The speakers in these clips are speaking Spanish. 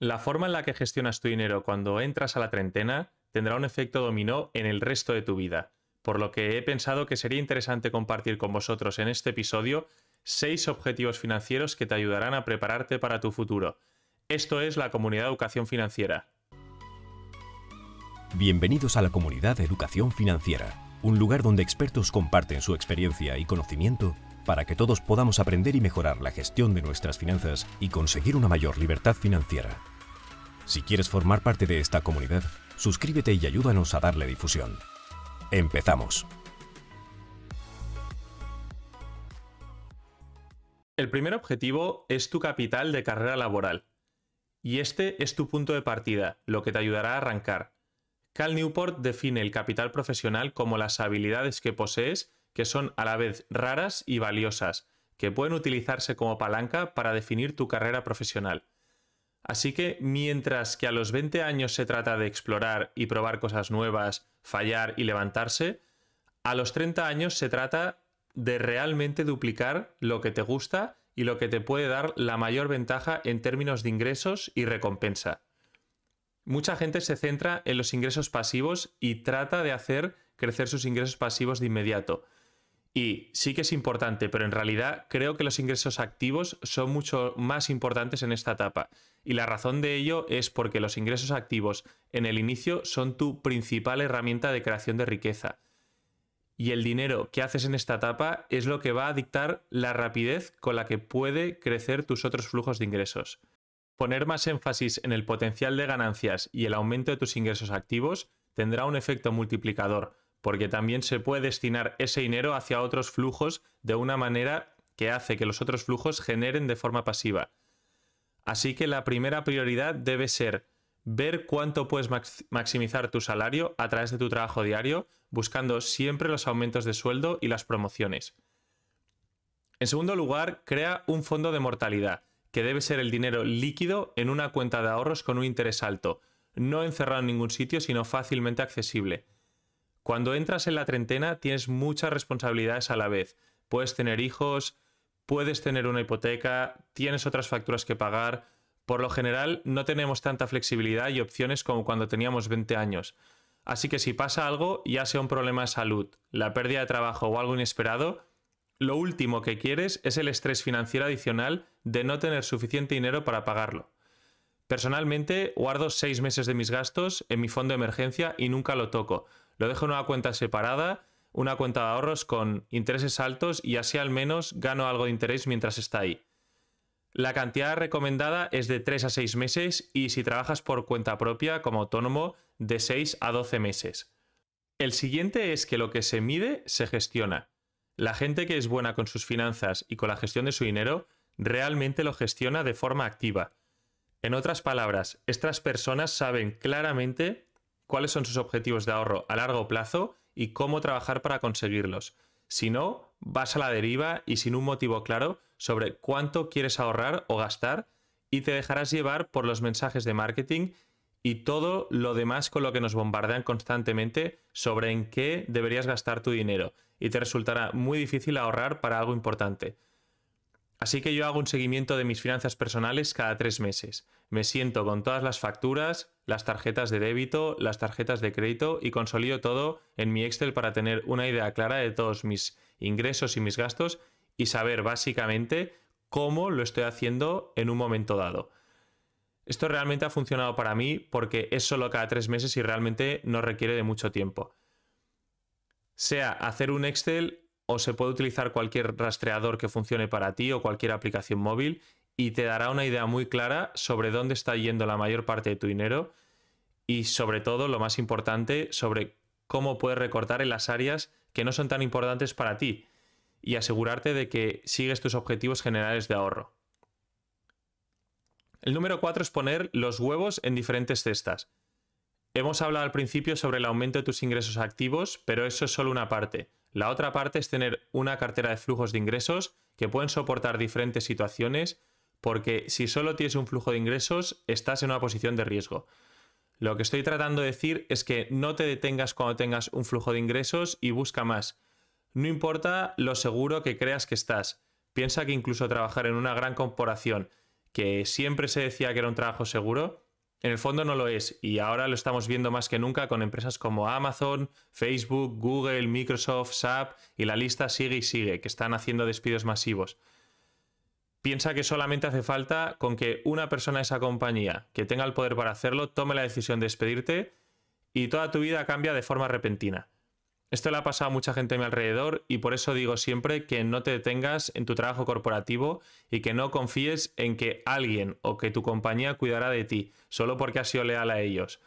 La forma en la que gestionas tu dinero cuando entras a la treintena tendrá un efecto dominó en el resto de tu vida, por lo que he pensado que sería interesante compartir con vosotros en este episodio seis objetivos financieros que te ayudarán a prepararte para tu futuro. Esto es la comunidad de educación financiera. Bienvenidos a la comunidad de educación financiera, un lugar donde expertos comparten su experiencia y conocimiento para que todos podamos aprender y mejorar la gestión de nuestras finanzas y conseguir una mayor libertad financiera. Si quieres formar parte de esta comunidad, suscríbete y ayúdanos a darle difusión. Empezamos. El primer objetivo es tu capital de carrera laboral. Y este es tu punto de partida, lo que te ayudará a arrancar. Cal Newport define el capital profesional como las habilidades que posees que son a la vez raras y valiosas, que pueden utilizarse como palanca para definir tu carrera profesional. Así que mientras que a los 20 años se trata de explorar y probar cosas nuevas, fallar y levantarse, a los 30 años se trata de realmente duplicar lo que te gusta y lo que te puede dar la mayor ventaja en términos de ingresos y recompensa. Mucha gente se centra en los ingresos pasivos y trata de hacer crecer sus ingresos pasivos de inmediato, y sí que es importante, pero en realidad creo que los ingresos activos son mucho más importantes en esta etapa. Y la razón de ello es porque los ingresos activos en el inicio son tu principal herramienta de creación de riqueza. Y el dinero que haces en esta etapa es lo que va a dictar la rapidez con la que puede crecer tus otros flujos de ingresos. Poner más énfasis en el potencial de ganancias y el aumento de tus ingresos activos tendrá un efecto multiplicador porque también se puede destinar ese dinero hacia otros flujos de una manera que hace que los otros flujos generen de forma pasiva. Así que la primera prioridad debe ser ver cuánto puedes maximizar tu salario a través de tu trabajo diario, buscando siempre los aumentos de sueldo y las promociones. En segundo lugar, crea un fondo de mortalidad, que debe ser el dinero líquido en una cuenta de ahorros con un interés alto, no encerrado en ningún sitio, sino fácilmente accesible. Cuando entras en la treintena tienes muchas responsabilidades a la vez. Puedes tener hijos, puedes tener una hipoteca, tienes otras facturas que pagar. Por lo general no tenemos tanta flexibilidad y opciones como cuando teníamos 20 años. Así que si pasa algo, ya sea un problema de salud, la pérdida de trabajo o algo inesperado, lo último que quieres es el estrés financiero adicional de no tener suficiente dinero para pagarlo. Personalmente, guardo seis meses de mis gastos en mi fondo de emergencia y nunca lo toco, lo dejo en una cuenta separada, una cuenta de ahorros con intereses altos y así al menos gano algo de interés mientras está ahí. La cantidad recomendada es de 3 a 6 meses y si trabajas por cuenta propia como autónomo de 6 a 12 meses. El siguiente es que lo que se mide se gestiona. La gente que es buena con sus finanzas y con la gestión de su dinero realmente lo gestiona de forma activa. En otras palabras, estas personas saben claramente cuáles son sus objetivos de ahorro a largo plazo y cómo trabajar para conseguirlos. Si no, vas a la deriva y sin un motivo claro sobre cuánto quieres ahorrar o gastar y te dejarás llevar por los mensajes de marketing y todo lo demás con lo que nos bombardean constantemente sobre en qué deberías gastar tu dinero y te resultará muy difícil ahorrar para algo importante. Así que yo hago un seguimiento de mis finanzas personales cada tres meses. Me siento con todas las facturas, las tarjetas de débito, las tarjetas de crédito y consolido todo en mi Excel para tener una idea clara de todos mis ingresos y mis gastos y saber básicamente cómo lo estoy haciendo en un momento dado. Esto realmente ha funcionado para mí porque es solo cada tres meses y realmente no requiere de mucho tiempo. Sea hacer un Excel o se puede utilizar cualquier rastreador que funcione para ti o cualquier aplicación móvil y te dará una idea muy clara sobre dónde está yendo la mayor parte de tu dinero y sobre todo, lo más importante, sobre cómo puedes recortar en las áreas que no son tan importantes para ti y asegurarte de que sigues tus objetivos generales de ahorro. El número 4 es poner los huevos en diferentes cestas. Hemos hablado al principio sobre el aumento de tus ingresos activos, pero eso es solo una parte. La otra parte es tener una cartera de flujos de ingresos que pueden soportar diferentes situaciones, porque si solo tienes un flujo de ingresos, estás en una posición de riesgo. Lo que estoy tratando de decir es que no te detengas cuando tengas un flujo de ingresos y busca más. No importa lo seguro que creas que estás. Piensa que incluso trabajar en una gran corporación que siempre se decía que era un trabajo seguro, en el fondo no lo es y ahora lo estamos viendo más que nunca con empresas como Amazon, Facebook, Google, Microsoft, SAP y la lista sigue y sigue, que están haciendo despidos masivos. Piensa que solamente hace falta con que una persona de esa compañía que tenga el poder para hacerlo tome la decisión de despedirte y toda tu vida cambia de forma repentina. Esto le ha pasado a mucha gente a mi alrededor y por eso digo siempre que no te detengas en tu trabajo corporativo y que no confíes en que alguien o que tu compañía cuidará de ti solo porque has sido leal a ellos.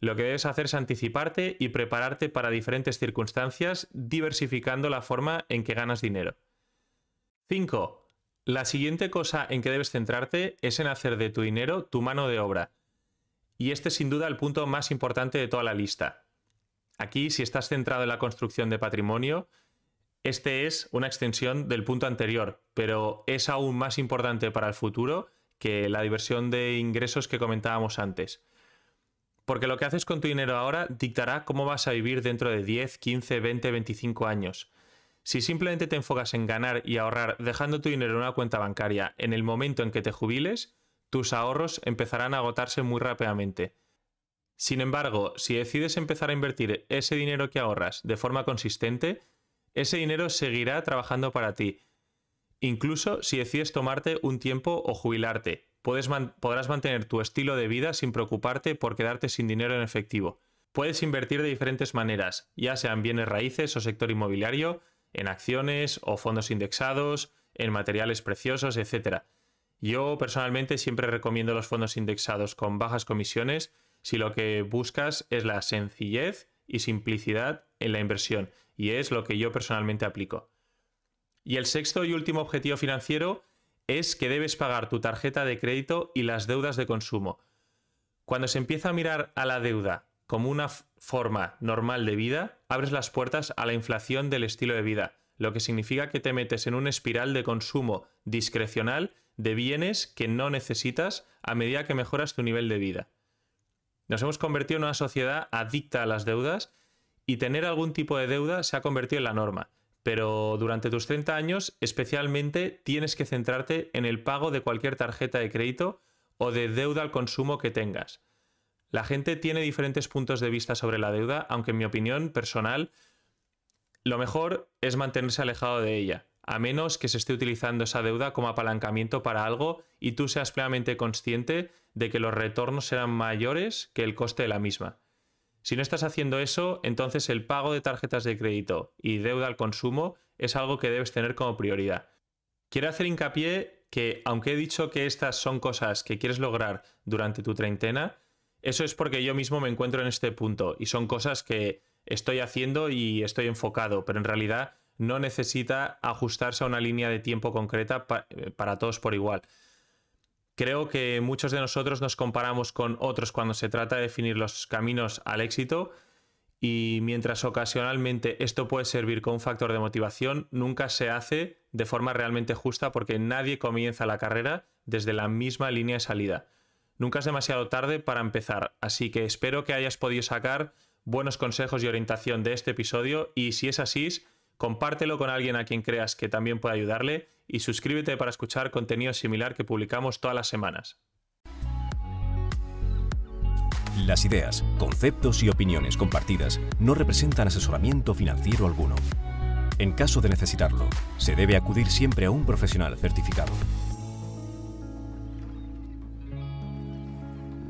Lo que debes hacer es anticiparte y prepararte para diferentes circunstancias, diversificando la forma en que ganas dinero. 5. La siguiente cosa en que debes centrarte es en hacer de tu dinero tu mano de obra. Y este es sin duda el punto más importante de toda la lista. Aquí, si estás centrado en la construcción de patrimonio, este es una extensión del punto anterior, pero es aún más importante para el futuro que la diversión de ingresos que comentábamos antes. Porque lo que haces con tu dinero ahora dictará cómo vas a vivir dentro de 10, 15, 20, 25 años. Si simplemente te enfocas en ganar y ahorrar dejando tu dinero en una cuenta bancaria en el momento en que te jubiles, tus ahorros empezarán a agotarse muy rápidamente sin embargo, si decides empezar a invertir ese dinero que ahorras de forma consistente, ese dinero seguirá trabajando para ti. Incluso si decides tomarte un tiempo o jubilarte, podrás mantener tu estilo de vida sin preocuparte por quedarte sin dinero en efectivo. Puedes invertir de diferentes maneras, ya sean bienes raíces o sector inmobiliario, en acciones o fondos indexados, en materiales preciosos, etc. Yo personalmente siempre recomiendo los fondos indexados con bajas comisiones si lo que buscas es la sencillez y simplicidad en la inversión, y es lo que yo personalmente aplico. Y el sexto y último objetivo financiero es que debes pagar tu tarjeta de crédito y las deudas de consumo. Cuando se empieza a mirar a la deuda como una forma normal de vida, abres las puertas a la inflación del estilo de vida, lo que significa que te metes en una espiral de consumo discrecional de bienes que no necesitas a medida que mejoras tu nivel de vida. Nos hemos convertido en una sociedad adicta a las deudas y tener algún tipo de deuda se ha convertido en la norma. Pero durante tus 30 años especialmente tienes que centrarte en el pago de cualquier tarjeta de crédito o de deuda al consumo que tengas. La gente tiene diferentes puntos de vista sobre la deuda, aunque en mi opinión personal, lo mejor es mantenerse alejado de ella a menos que se esté utilizando esa deuda como apalancamiento para algo y tú seas plenamente consciente de que los retornos serán mayores que el coste de la misma. Si no estás haciendo eso, entonces el pago de tarjetas de crédito y deuda al consumo es algo que debes tener como prioridad. Quiero hacer hincapié que, aunque he dicho que estas son cosas que quieres lograr durante tu treintena, eso es porque yo mismo me encuentro en este punto y son cosas que estoy haciendo y estoy enfocado, pero en realidad no necesita ajustarse a una línea de tiempo concreta eh, para todos por igual. Creo que muchos de nosotros nos comparamos con otros cuando se trata de definir los caminos al éxito y mientras ocasionalmente esto puede servir como un factor de motivación, nunca se hace de forma realmente justa porque nadie comienza la carrera desde la misma línea de salida. Nunca es demasiado tarde para empezar, así que espero que hayas podido sacar buenos consejos y orientación de este episodio y si es así, compártelo con alguien a quien creas que también puede ayudarle y suscríbete para escuchar contenido similar que publicamos todas las semanas. Las ideas, conceptos y opiniones compartidas no representan asesoramiento financiero alguno. En caso de necesitarlo, se debe acudir siempre a un profesional certificado.